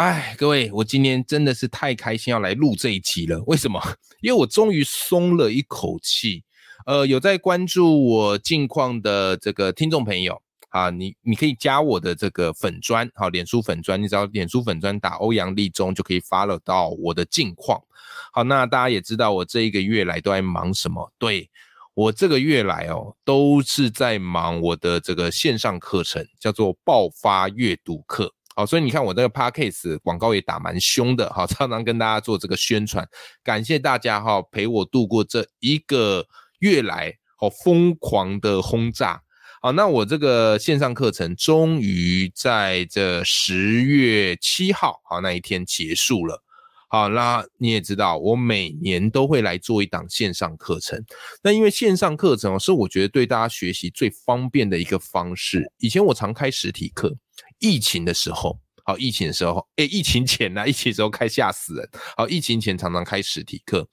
哎，各位，我今天真的是太开心要来录这一集了。为什么？因为我终于松了一口气。呃，有在关注我近况的这个听众朋友啊，你你可以加我的这个粉砖，好，脸书粉砖，你只要脸书粉砖打欧阳立中就可以 follow 到我的近况。好，那大家也知道我这一个月来都在忙什么？对我这个月来哦，都是在忙我的这个线上课程，叫做爆发阅读课。好，所以你看我这个 podcast 广告也打蛮凶的，哈，常常跟大家做这个宣传，感谢大家哈陪我度过这一个月来好疯狂的轰炸。好，那我这个线上课程终于在这十月七号好那一天结束了。好，那你也知道，我每年都会来做一档线上课程。那因为线上课程，是我觉得对大家学习最方便的一个方式。以前我常开实体课。疫情的时候，好，疫情的时候，哎，疫情前呢，疫情时候开吓死人。好，疫情前常常开实体课，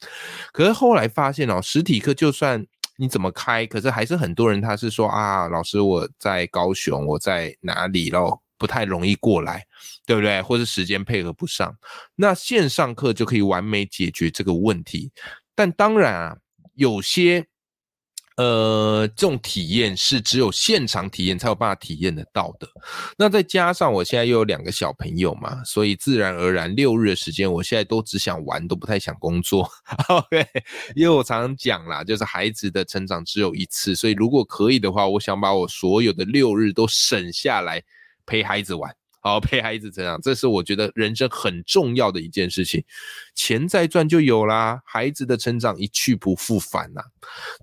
可是后来发现哦，实体课就算你怎么开，可是还是很多人他是说啊，老师我在高雄，我在哪里咯，不太容易过来，对不对？或者时间配合不上，那线上课就可以完美解决这个问题。但当然啊，有些。呃，这种体验是只有现场体验才有办法体验得到的。那再加上我现在又有两个小朋友嘛，所以自然而然六日的时间，我现在都只想玩，都不太想工作。OK，因为我常常讲啦，就是孩子的成长只有一次，所以如果可以的话，我想把我所有的六日都省下来陪孩子玩。好，陪孩子成长，这是我觉得人生很重要的一件事情。钱再赚就有啦，孩子的成长一去不复返呐。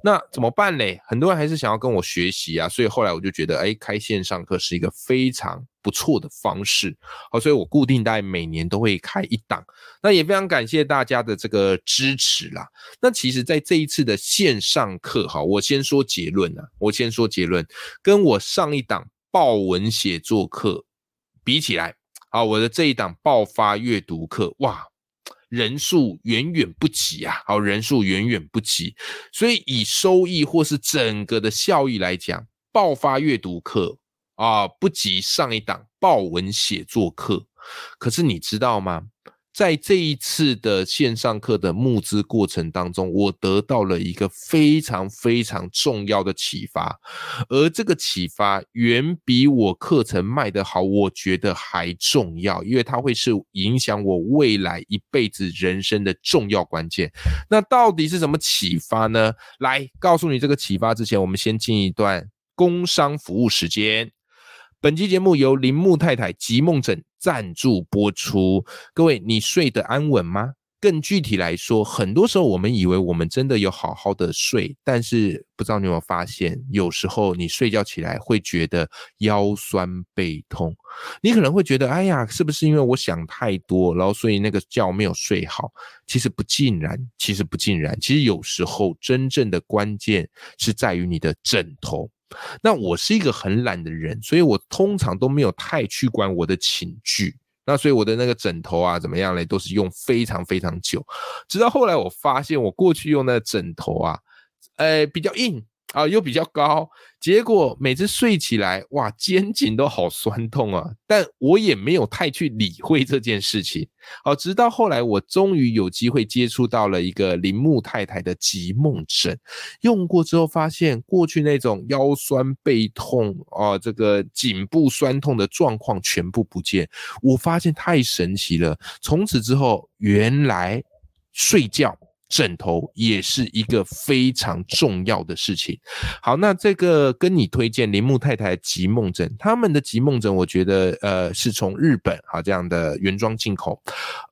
那怎么办嘞？很多人还是想要跟我学习啊，所以后来我就觉得，哎，开线上课是一个非常不错的方式。好，所以我固定大概每年都会开一档。那也非常感谢大家的这个支持啦。那其实，在这一次的线上课，哈，我先说结论啊，我先说结论，跟我上一档报文写作课。比起来，啊，我的这一档爆发阅读课，哇，人数远远不及啊，好，人数远远不及，所以以收益或是整个的效益来讲，爆发阅读课啊，不及上一档报文写作课。可是你知道吗？在这一次的线上课的募资过程当中，我得到了一个非常非常重要的启发，而这个启发远比我课程卖得好，我觉得还重要，因为它会是影响我未来一辈子人生的重要关键。那到底是什么启发呢？来告诉你这个启发之前，我们先进一段工商服务时间。本期节目由铃木太太吉梦枕赞助播出。各位，你睡得安稳吗？更具体来说，很多时候我们以为我们真的有好好的睡，但是不知道你有没有发现，有时候你睡觉起来会觉得腰酸背痛。你可能会觉得，哎呀，是不是因为我想太多，然后所以那个觉没有睡好？其实不尽然，其实不尽然。其实有时候真正的关键是在于你的枕头。那我是一个很懒的人，所以我通常都没有太去管我的寝具。那所以我的那个枕头啊，怎么样嘞，都是用非常非常久。直到后来我发现，我过去用那个枕头啊，呃，比较硬。啊，又比较高，结果每次睡起来，哇，肩颈都好酸痛啊！但我也没有太去理会这件事情。好，直到后来，我终于有机会接触到了一个铃木太太的极梦枕，用过之后发现，过去那种腰酸背痛啊，这个颈部酸痛的状况全部不见。我发现太神奇了，从此之后，原来睡觉。枕头也是一个非常重要的事情。好，那这个跟你推荐铃木太太极梦枕，他们的极梦枕，我觉得呃是从日本哈这样的原装进口，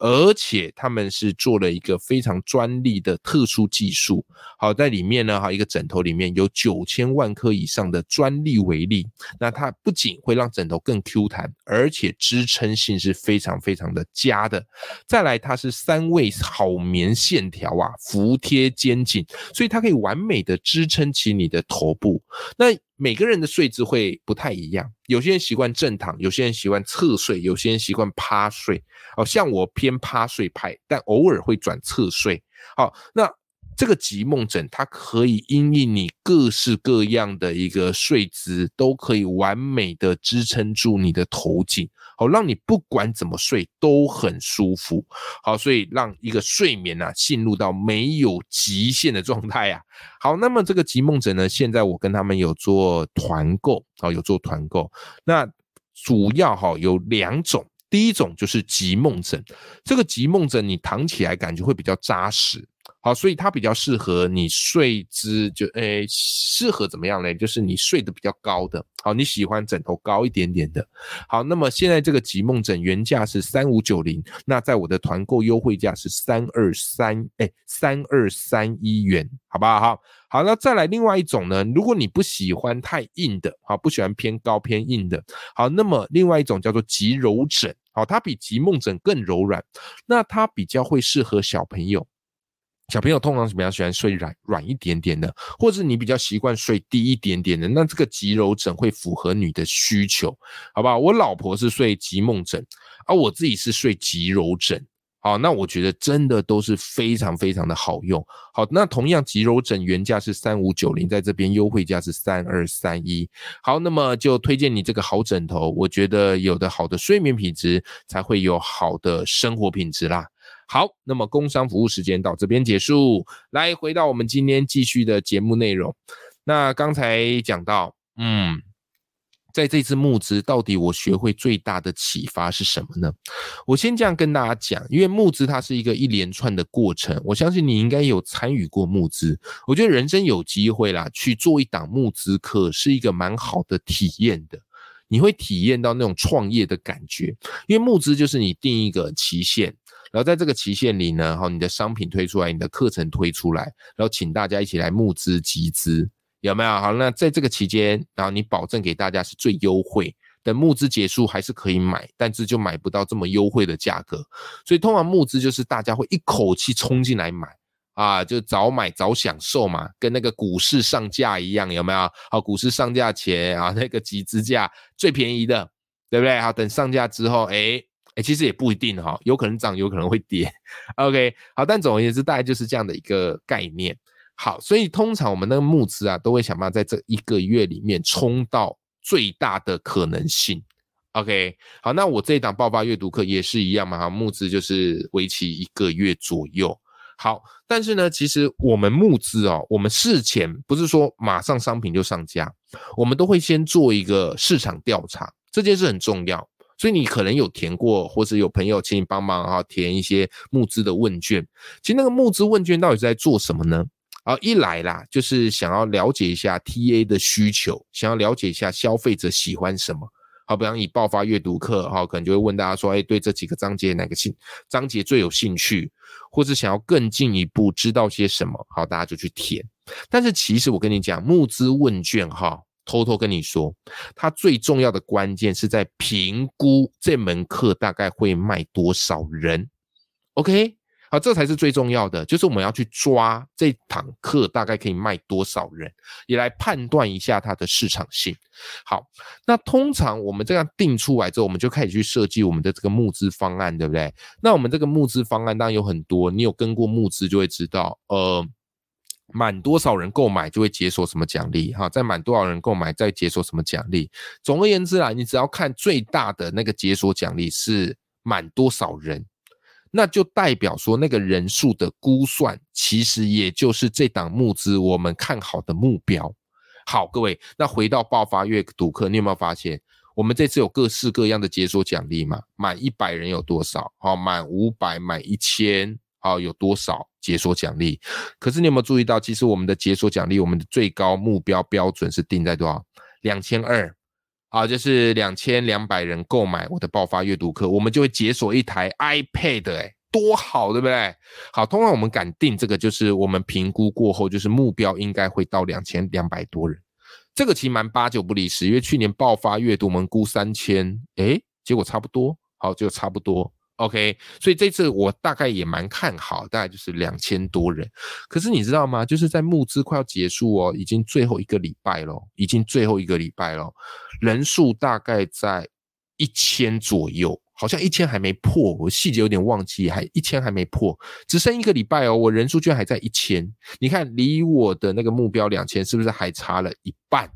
而且他们是做了一个非常专利的特殊技术。好，在里面呢哈一个枕头里面有九千万颗以上的专利微粒，那它不仅会让枕头更 Q 弹，而且支撑性是非常非常的佳的。再来，它是三位好棉线条啊。服贴肩颈，所以它可以完美的支撑起你的头部。那每个人的睡姿会不太一样，有些人习惯正躺，有些人习惯侧睡，有些人习惯趴睡。哦，像我偏趴睡派，但偶尔会转侧睡。好，那。这个极梦枕，它可以因应你各式各样的一个睡姿，都可以完美的支撑住你的头颈，好，让你不管怎么睡都很舒服，好，所以让一个睡眠啊进入到没有极限的状态啊。好，那么这个极梦枕呢，现在我跟他们有做团购，啊，有做团购，那主要哈有两种，第一种就是极梦枕，这个极梦枕你躺起来感觉会比较扎实。好，所以它比较适合你睡姿，就诶，适合怎么样呢？就是你睡得比较高的，好，你喜欢枕头高一点点的。好，那么现在这个极梦枕原价是三五九零，那在我的团购优惠价是三二三，哎，三二三一元，好不好？好，好，那再来另外一种呢？如果你不喜欢太硬的，好，不喜欢偏高偏硬的，好，那么另外一种叫做极柔枕，好，它比极梦枕更柔软，那它比较会适合小朋友。小朋友通常比较喜欢睡软软一点点的，或者你比较习惯睡低一点点的，那这个极柔枕会符合你的需求，好不好？我老婆是睡极梦枕，而我自己是睡极柔枕，好，那我觉得真的都是非常非常的好用。好，那同样极柔枕原价是三五九零，在这边优惠价是三二三一。好，那么就推荐你这个好枕头，我觉得有的好的睡眠品质，才会有好的生活品质啦。好，那么工商服务时间到这边结束，来回到我们今天继续的节目内容。那刚才讲到，嗯，在这次募资，到底我学会最大的启发是什么呢？我先这样跟大家讲，因为募资它是一个一连串的过程，我相信你应该有参与过募资。我觉得人生有机会啦，去做一档募资课，是一个蛮好的体验的。你会体验到那种创业的感觉，因为募资就是你定一个期限，然后在这个期限里呢，哈，你的商品推出来，你的课程推出来，然后请大家一起来募资集资，有没有？好，那在这个期间，然后你保证给大家是最优惠，等募资结束还是可以买，但是就买不到这么优惠的价格，所以通常募资就是大家会一口气冲进来买。啊，就早买早享受嘛，跟那个股市上架一样，有没有？好，股市上架前啊，那个集资价最便宜的，对不对？好，等上架之后，哎哎，其实也不一定哈，有可能涨，有可能会跌。OK，好，但总而言之，大概就是这样的一个概念。好，所以通常我们那个募资啊，都会想办法在这一个月里面冲到最大的可能性。OK，好，那我这一档爆发阅读课也是一样嘛，哈，募资就是为期一个月左右。好，但是呢，其实我们募资哦，我们事前不是说马上商品就上架，我们都会先做一个市场调查，这件事很重要。所以你可能有填过，或者有朋友请你帮忙哈，填一些募资的问卷。其实那个募资问卷到底是在做什么呢？啊，一来啦，就是想要了解一下 TA 的需求，想要了解一下消费者喜欢什么。好，比方以爆发阅读课，哈，可能就会问大家说，哎，对这几个章节哪个兴章节最有兴趣，或者想要更进一步知道些什么，好，大家就去填。但是其实我跟你讲，募资问卷，哈，偷偷跟你说，它最重要的关键是在评估这门课大概会卖多少人，OK？好，这才是最重要的，就是我们要去抓这堂课大概可以卖多少人，也来判断一下它的市场性。好，那通常我们这样定出来之后，我们就开始去设计我们的这个募资方案，对不对？那我们这个募资方案当然有很多，你有跟过募资就会知道，呃，满多少人购买就会解锁什么奖励，哈，再满多少人购买再解锁什么奖励。总而言之啦，你只要看最大的那个解锁奖励是满多少人。那就代表说，那个人数的估算，其实也就是这档募资我们看好的目标。好，各位，那回到爆发阅读课，你有没有发现，我们这次有各式各样的解锁奖励嘛？满一百人有多少？好，满五百，满一千，啊，有多少解锁奖励？可是你有没有注意到，其实我们的解锁奖励，我们的最高目标标准是定在多少？两千二，啊，就是两千两百人购买我的爆发阅读课，我们就会解锁一台 iPad，哎，多好，对不对？好，通常我们敢定这个，就是我们评估过后，就是目标应该会到两千两百多人。这个其实蛮八九不离十，因为去年爆发阅读我们估三千，哎，结果差不多，好，就差不多。OK，所以这次我大概也蛮看好，大概就是两千多人。可是你知道吗？就是在募资快要结束哦，已经最后一个礼拜了，已经最后一个礼拜了，人数大概在一千左右，好像一千还没破，我细节有点忘记，还一千还没破，只剩一个礼拜哦，我人数居然还在一千。你看，离我的那个目标两千，是不是还差了一半？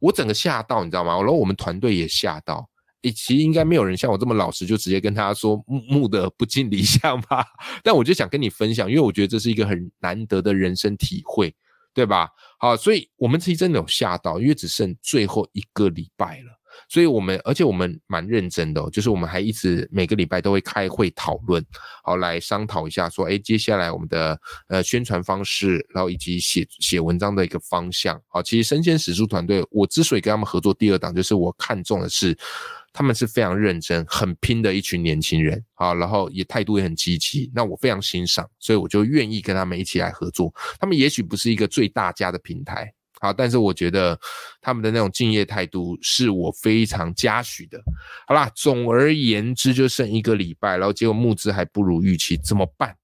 我整个吓到，你知道吗？然后我们团队也吓到。诶，其实应该没有人像我这么老实，就直接跟他说木木的不尽理想吧。但我就想跟你分享，因为我觉得这是一个很难得的人生体会，对吧？好，所以我们其实真的有吓到，因为只剩最后一个礼拜了。所以我们，而且我们蛮认真的，就是我们还一直每个礼拜都会开会讨论，好来商讨一下，说，哎，接下来我们的呃宣传方式，然后以及写写文章的一个方向。好，其实生鲜史书团队，我之所以跟他们合作第二档，就是我看中的是。他们是非常认真、很拼的一群年轻人，好，然后也态度也很积极，那我非常欣赏，所以我就愿意跟他们一起来合作。他们也许不是一个最大家的平台，好，但是我觉得他们的那种敬业态度是我非常嘉许的。好啦，总而言之，就剩一个礼拜，然后结果募资还不如预期，怎么办？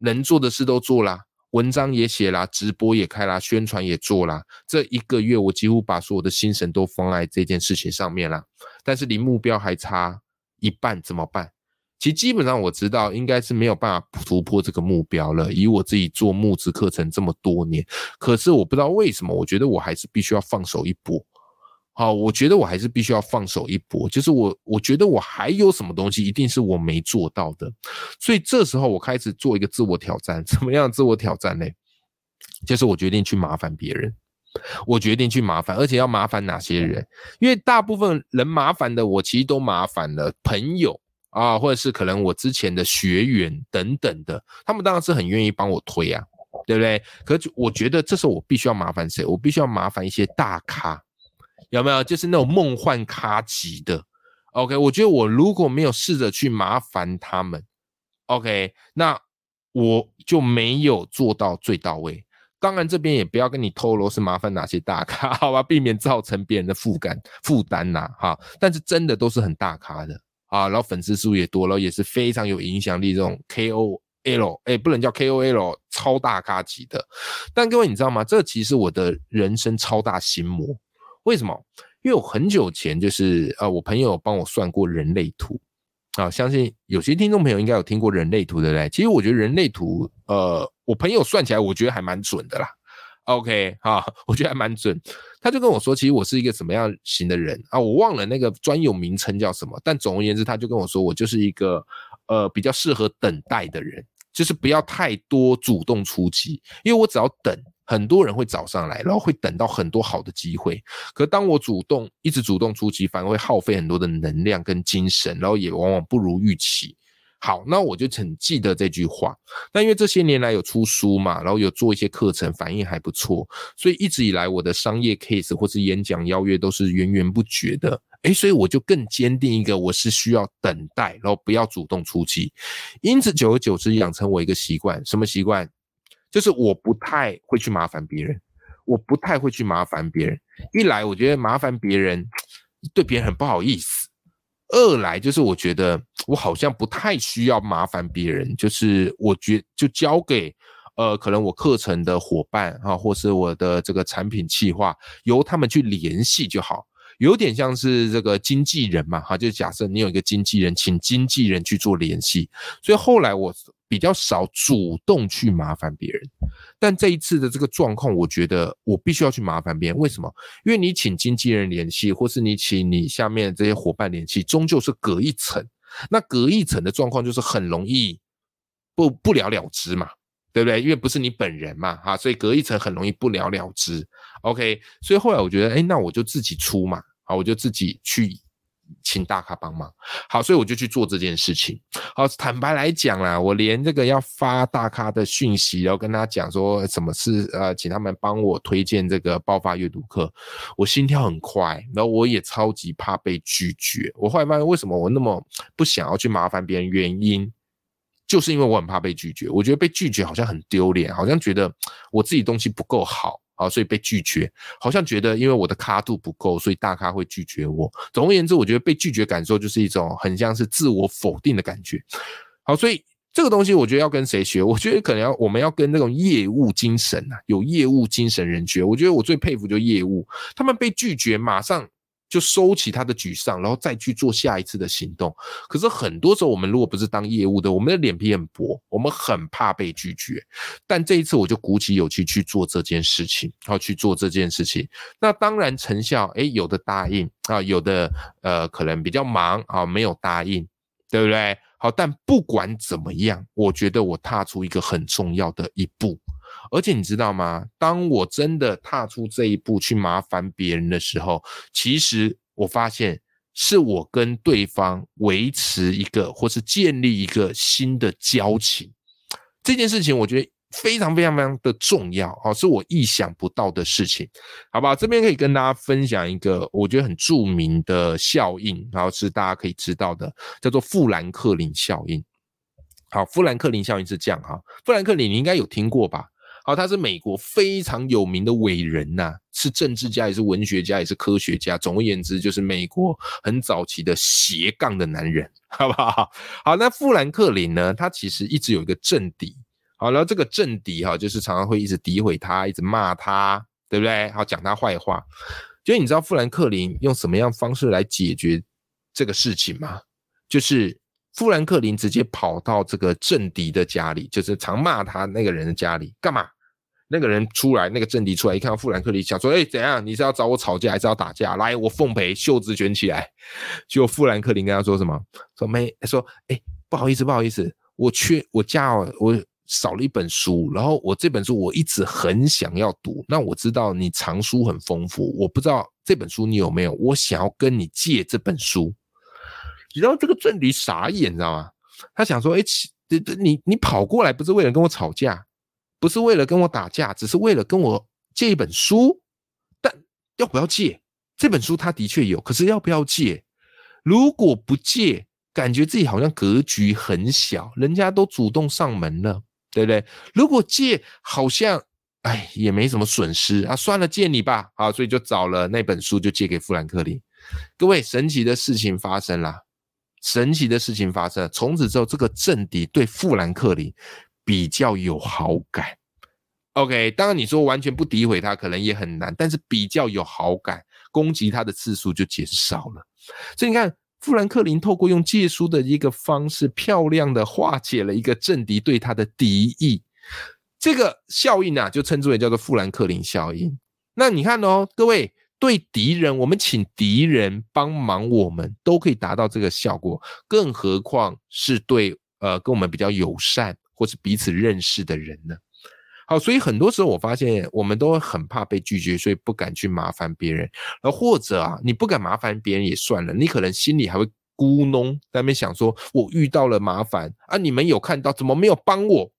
能做的事都做啦。文章也写啦，直播也开啦，宣传也做啦。这一个月，我几乎把所有的心神都放在这件事情上面啦。但是离目标还差一半，怎么办？其实基本上我知道，应该是没有办法突破这个目标了。以我自己做募资课程这么多年，可是我不知道为什么，我觉得我还是必须要放手一搏。好，我觉得我还是必须要放手一搏，就是我，我觉得我还有什么东西一定是我没做到的，所以这时候我开始做一个自我挑战，怎么样自我挑战呢？就是我决定去麻烦别人，我决定去麻烦，而且要麻烦哪些人？因为大部分人麻烦的，我其实都麻烦了，朋友啊，或者是可能我之前的学员等等的，他们当然是很愿意帮我推啊，对不对？可是我觉得这时候我必须要麻烦谁？我必须要麻烦一些大咖。有没有就是那种梦幻咖级的？OK，我觉得我如果没有试着去麻烦他们，OK，那我就没有做到最到位。当然这边也不要跟你透露是麻烦哪些大咖，好吧，避免造成别人的负担负担呐，哈。但是真的都是很大咖的啊，然后粉丝数也多了，也是非常有影响力这种 KOL，哎，不能叫 KOL，超大咖级的。但各位你知道吗？这其实我的人生超大心魔。为什么？因为我很久前就是呃，我朋友帮我算过人类图啊，相信有些听众朋友应该有听过人类图，对不对？其实我觉得人类图，呃，我朋友算起来，我觉得还蛮准的啦。OK 哈，我觉得还蛮准。他就跟我说，其实我是一个什么样型的人啊？我忘了那个专有名称叫什么，但总而言之，他就跟我说，我就是一个呃比较适合等待的人，就是不要太多主动出击，因为我只要等。很多人会找上来，然后会等到很多好的机会。可当我主动一直主动出击，反而会耗费很多的能量跟精神，然后也往往不如预期。好，那我就很记得这句话。那因为这些年来有出书嘛，然后有做一些课程，反应还不错，所以一直以来我的商业 case 或是演讲邀约都是源源不绝的。诶，所以我就更坚定一个，我是需要等待，然后不要主动出击。因此，久而久之养成我一个习惯，什么习惯？就是我不太会去麻烦别人，我不太会去麻烦别人。一来我觉得麻烦别人对别人很不好意思；二来就是我觉得我好像不太需要麻烦别人，就是我觉就交给呃可能我课程的伙伴啊，或是我的这个产品企划，由他们去联系就好。有点像是这个经纪人嘛，哈，就假设你有一个经纪人，请经纪人去做联系。所以后来我比较少主动去麻烦别人，但这一次的这个状况，我觉得我必须要去麻烦别人。为什么？因为你请经纪人联系，或是你请你下面这些伙伴联系，终究是隔一层。那隔一层的状况就是很容易不不了了之嘛，对不对？因为不是你本人嘛，哈，所以隔一层很容易不了了之。OK，所以后来我觉得，哎，那我就自己出嘛。啊，我就自己去请大咖帮忙。好，所以我就去做这件事情。好，坦白来讲啦，我连这个要发大咖的讯息，然后跟他讲说什么是呃，请他们帮我推荐这个爆发阅读课，我心跳很快，然后我也超级怕被拒绝。我后来发现，为什么我那么不想要去麻烦别人？原因就是因为我很怕被拒绝。我觉得被拒绝好像很丢脸，好像觉得我自己东西不够好。啊，所以被拒绝，好像觉得因为我的咖度不够，所以大咖会拒绝我。总而言之，我觉得被拒绝感受就是一种很像是自我否定的感觉。好，所以这个东西我觉得要跟谁学？我觉得可能要我们要跟那种业务精神啊，有业务精神人学。我觉得我最佩服就业务，他们被拒绝马上。就收起他的沮丧，然后再去做下一次的行动。可是很多时候，我们如果不是当业务的，我们的脸皮很薄，我们很怕被拒绝。但这一次，我就鼓起勇气去做这件事情，然后去做这件事情。那当然成效，诶，有的答应啊，有的呃可能比较忙啊，没有答应，对不对？好，但不管怎么样，我觉得我踏出一个很重要的一步。而且你知道吗？当我真的踏出这一步去麻烦别人的时候，其实我发现是我跟对方维持一个或是建立一个新的交情。这件事情我觉得非常非常非常的重要哦，是我意想不到的事情，好吧？这边可以跟大家分享一个我觉得很著名的效应，然后是大家可以知道的，叫做富兰克林效应。好，富兰克林效应是这样哈，富兰克林你应该有听过吧？好，他是美国非常有名的伟人呐，是政治家，也是文学家，也是科学家。总而言之，就是美国很早期的斜杠的男人，好不好？好，那富兰克林呢？他其实一直有一个政敌，好，然后这个政敌哈，就是常常会一直诋毁他，一直骂他，对不对？好，讲他坏话。就你知道富兰克林用什么样方式来解决这个事情吗？就是。富兰克林直接跑到这个政敌的家里，就是常骂他那个人的家里干嘛？那个人出来，那个政敌出来，一看到富兰克林，想说：“哎，怎样？你是要找我吵架，还是要打架？来，我奉陪，袖子卷起来。”结果富兰克林跟他说什么？说没说？哎，不好意思，不好意思，我缺我家我少了一本书，然后我这本书我一直很想要读。那我知道你藏书很丰富，我不知道这本书你有没有？我想要跟你借这本书。你知道这个政敌傻眼，你知道吗？他想说：“哎，这这你你跑过来不是为了跟我吵架，不是为了跟我打架，只是为了跟我借一本书。但要不要借这本书？他的确有，可是要不要借？如果不借，感觉自己好像格局很小，人家都主动上门了，对不对？如果借，好像哎也没什么损失啊，算了，借你吧。好，所以就找了那本书，就借给富兰克林。各位，神奇的事情发生了。”神奇的事情发生，从此之后，这个政敌对富兰克林比较有好感。OK，当然你说完全不诋毁他，可能也很难，但是比较有好感，攻击他的次数就减少了。所以你看，富兰克林透过用借书的一个方式，漂亮的化解了一个政敌对他的敌意。这个效应啊，就称之为叫做富兰克林效应。那你看哦，各位。对敌人，我们请敌人帮忙，我们都可以达到这个效果，更何况是对呃跟我们比较友善或是彼此认识的人呢？好，所以很多时候我发现我们都很怕被拒绝，所以不敢去麻烦别人，而或者啊，你不敢麻烦别人也算了，你可能心里还会咕哝，在那边想说，我遇到了麻烦啊，你们有看到，怎么没有帮我？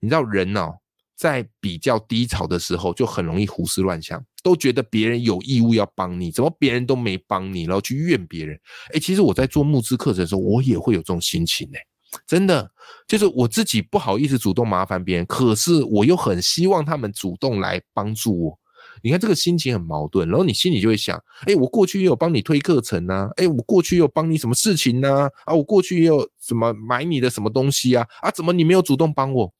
你知道人哦，在比较低潮的时候，就很容易胡思乱想。都觉得别人有义务要帮你，怎么别人都没帮你，然后去怨别人？哎，其实我在做募资课程的时候，我也会有这种心情呢。真的，就是我自己不好意思主动麻烦别人，可是我又很希望他们主动来帮助我。你看这个心情很矛盾，然后你心里就会想：哎，我过去也有帮你推课程呐，哎，我过去也有帮你什么事情呐？啊，我过去也有什么买你的什么东西啊？啊，怎么你没有主动帮我？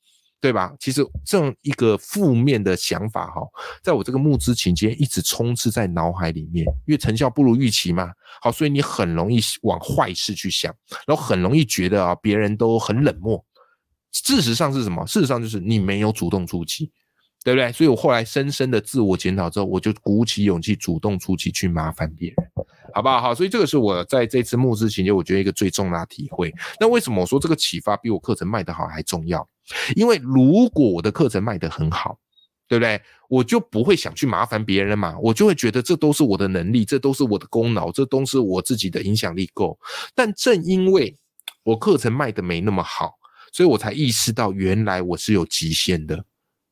对吧？其实这样一个负面的想法哈，在我这个募资期间一直充斥在脑海里面，因为成效不如预期嘛。好，所以你很容易往坏事去想，然后很容易觉得啊，别人都很冷漠。事实上是什么？事实上就是你没有主动出击，对不对？所以我后来深深的自我检讨之后，我就鼓起勇气主动出击去麻烦别人，好不好？好，所以这个是我在这次募资期间，我觉得一个最重大体会。那为什么我说这个启发比我课程卖得好还重要？因为如果我的课程卖得很好，对不对？我就不会想去麻烦别人嘛，我就会觉得这都是我的能力，这都是我的功劳，这都是我自己的影响力够。但正因为我课程卖的没那么好，所以我才意识到原来我是有极限的，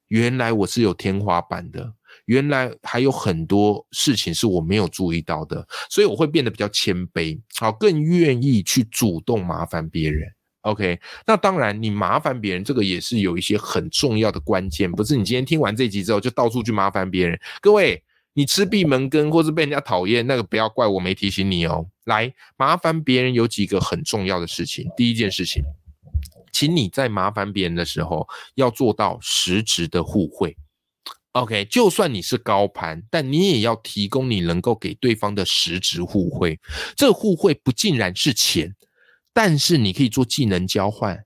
原来我是有天花板的。原来还有很多事情是我没有注意到的，所以我会变得比较谦卑，好，更愿意去主动麻烦别人。OK，那当然，你麻烦别人这个也是有一些很重要的关键，不是你今天听完这集之后就到处去麻烦别人。各位，你吃闭门羹或是被人家讨厌，那个不要怪我没提醒你哦。来，麻烦别人有几个很重要的事情，第一件事情，请你在麻烦别人的时候要做到实质的互惠。OK，就算你是高攀，但你也要提供你能够给对方的实质互惠。这互惠不尽然是钱，但是你可以做技能交换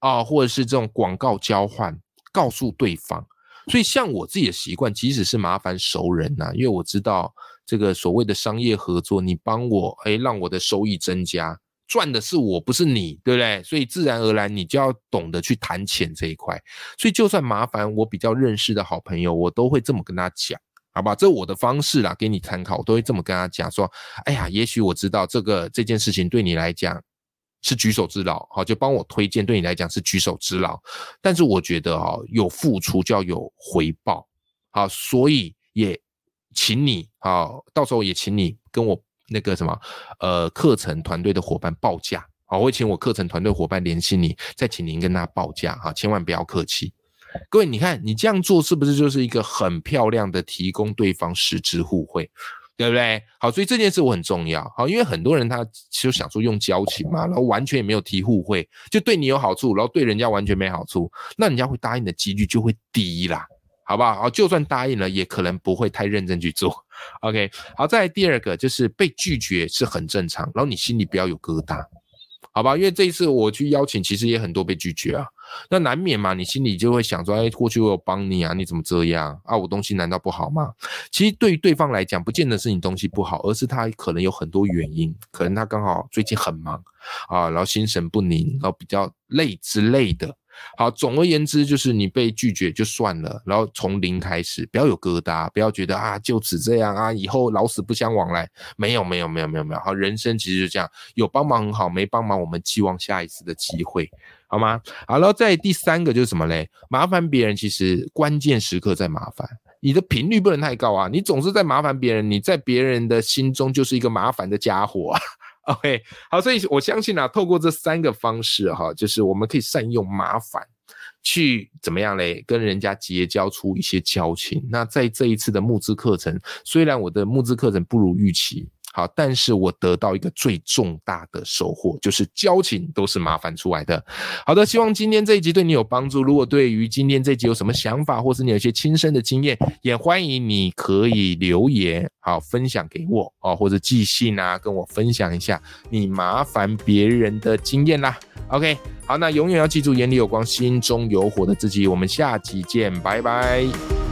啊，或者是这种广告交换，告诉对方。所以像我自己的习惯，即使是麻烦熟人呐，因为我知道这个所谓的商业合作，你帮我，哎，让我的收益增加。赚的是我，不是你，对不对？所以自然而然，你就要懂得去谈钱这一块。所以就算麻烦我比较认识的好朋友，我都会这么跟他讲，好吧？这我的方式啦，给你参考，我都会这么跟他讲说：哎呀，也许我知道这个这件事情对你来讲是举手之劳，好，就帮我推荐，对你来讲是举手之劳。但是我觉得哈，有付出就要有回报，好，所以也请你，好，到时候也请你跟我。那个什么，呃，课程团队的伙伴报价，好，我会请我课程团队伙伴联系你，再请您跟他报价，哈，千万不要客气。各位，你看你这样做是不是就是一个很漂亮的提供对方实质互惠，对不对？好，所以这件事我很重要，好，因为很多人他就想说用交情嘛，然后完全也没有提互惠，就对你有好处，然后对人家完全没好处，那人家会答应的几率就会低啦。好不好？好，就算答应了，也可能不会太认真去做。OK，好，再第二个就是被拒绝是很正常，然后你心里不要有疙瘩，好吧？因为这一次我去邀请，其实也很多被拒绝啊，那难免嘛，你心里就会想说，哎，过去我有帮你啊，你怎么这样啊？我东西难道不好吗？其实对于对方来讲，不见得是你东西不好，而是他可能有很多原因，可能他刚好最近很忙啊，然后心神不宁，然后比较累之类的。好，总而言之，就是你被拒绝就算了，然后从零开始，不要有疙瘩，不要觉得啊，就此这样啊，以后老死不相往来。没有，没有，没有，没有，没有。好，人生其实就这样，有帮忙很好，没帮忙我们期望下一次的机会，好吗？好了，再第三个就是什么嘞？麻烦别人，其实关键时刻在麻烦，你的频率不能太高啊，你总是在麻烦别人，你在别人的心中就是一个麻烦的家伙啊。OK，好，所以我相信啊，透过这三个方式哈，就是我们可以善用麻烦，去怎么样嘞，跟人家结交出一些交情。那在这一次的募资课程，虽然我的募资课程不如预期。好，但是我得到一个最重大的收获，就是交情都是麻烦出来的。好的，希望今天这一集对你有帮助。如果对于今天这集有什么想法，或是你有一些亲身的经验，也欢迎你可以留言，好分享给我哦，或者寄信啊，跟我分享一下你麻烦别人的经验啦。OK，好，那永远要记住，眼里有光，心中有火的自己。我们下集见，拜拜。